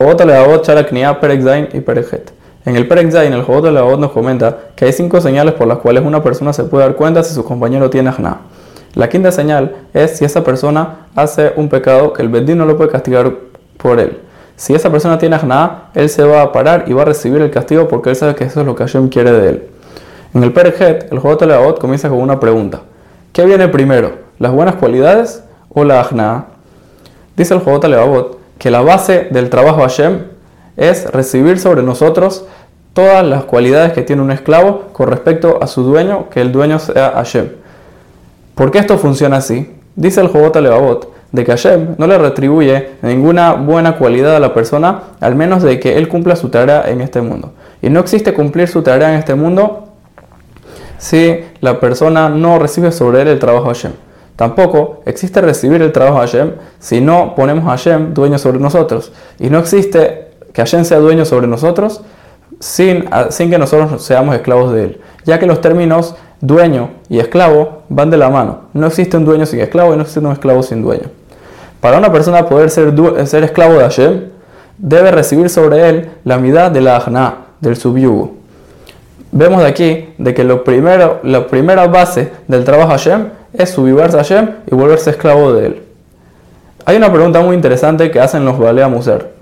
Jobot Leavot Charaknia Perek Zain y Perek En el Perek Zain, el Jobot Leavot nos comenta que hay cinco señales por las cuales una persona se puede dar cuenta si su compañero tiene ajna. La quinta señal es si esa persona hace un pecado que el Bedín no lo puede castigar por él. Si esa persona tiene ajna, él se va a parar y va a recibir el castigo porque él sabe que eso es lo que Hashem quiere de él. En el Perek el Jobot Leavot comienza con una pregunta. ¿Qué viene primero? ¿Las buenas cualidades o la ajna? Dice el Jobot Leavot que la base del trabajo Hashem es recibir sobre nosotros todas las cualidades que tiene un esclavo con respecto a su dueño, que el dueño sea Hashem. ¿Por qué esto funciona así? Dice el Jobot Levavot de que Hashem no le retribuye ninguna buena cualidad a la persona, al menos de que él cumpla su tarea en este mundo. Y no existe cumplir su tarea en este mundo si la persona no recibe sobre él el trabajo Hashem. Tampoco existe recibir el trabajo de Hashem si no ponemos a Hashem dueño sobre nosotros. Y no existe que Hashem sea dueño sobre nosotros sin, sin que nosotros seamos esclavos de él. Ya que los términos dueño y esclavo van de la mano. No existe un dueño sin esclavo y no existe un esclavo sin dueño. Para una persona poder ser, ser esclavo de Hashem, debe recibir sobre él la mitad de la ajna, del subyugo. Vemos de aquí de que lo primero, la primera base del trabajo Hashem es subirse a Hashem y volverse esclavo de él. Hay una pregunta muy interesante que hacen los Balea Muser.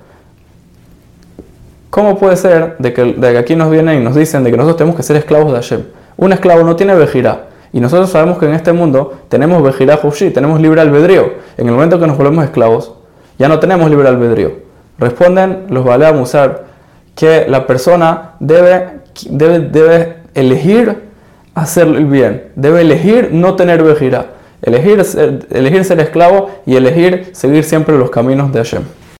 ¿Cómo puede ser de que, aquí nos vienen y nos dicen de que nosotros tenemos que ser esclavos de Hashem? Un esclavo no tiene vejirá. Y nosotros sabemos que en este mundo tenemos vejirá Hushi, tenemos libre albedrío. En el momento que nos volvemos esclavos, ya no tenemos libre albedrío. Responden los Balea Musar que la persona debe, debe, debe elegir hacer el bien. Debe elegir no tener vejira. Elegir, ser esclavo y elegir seguir siempre los caminos de Hashem.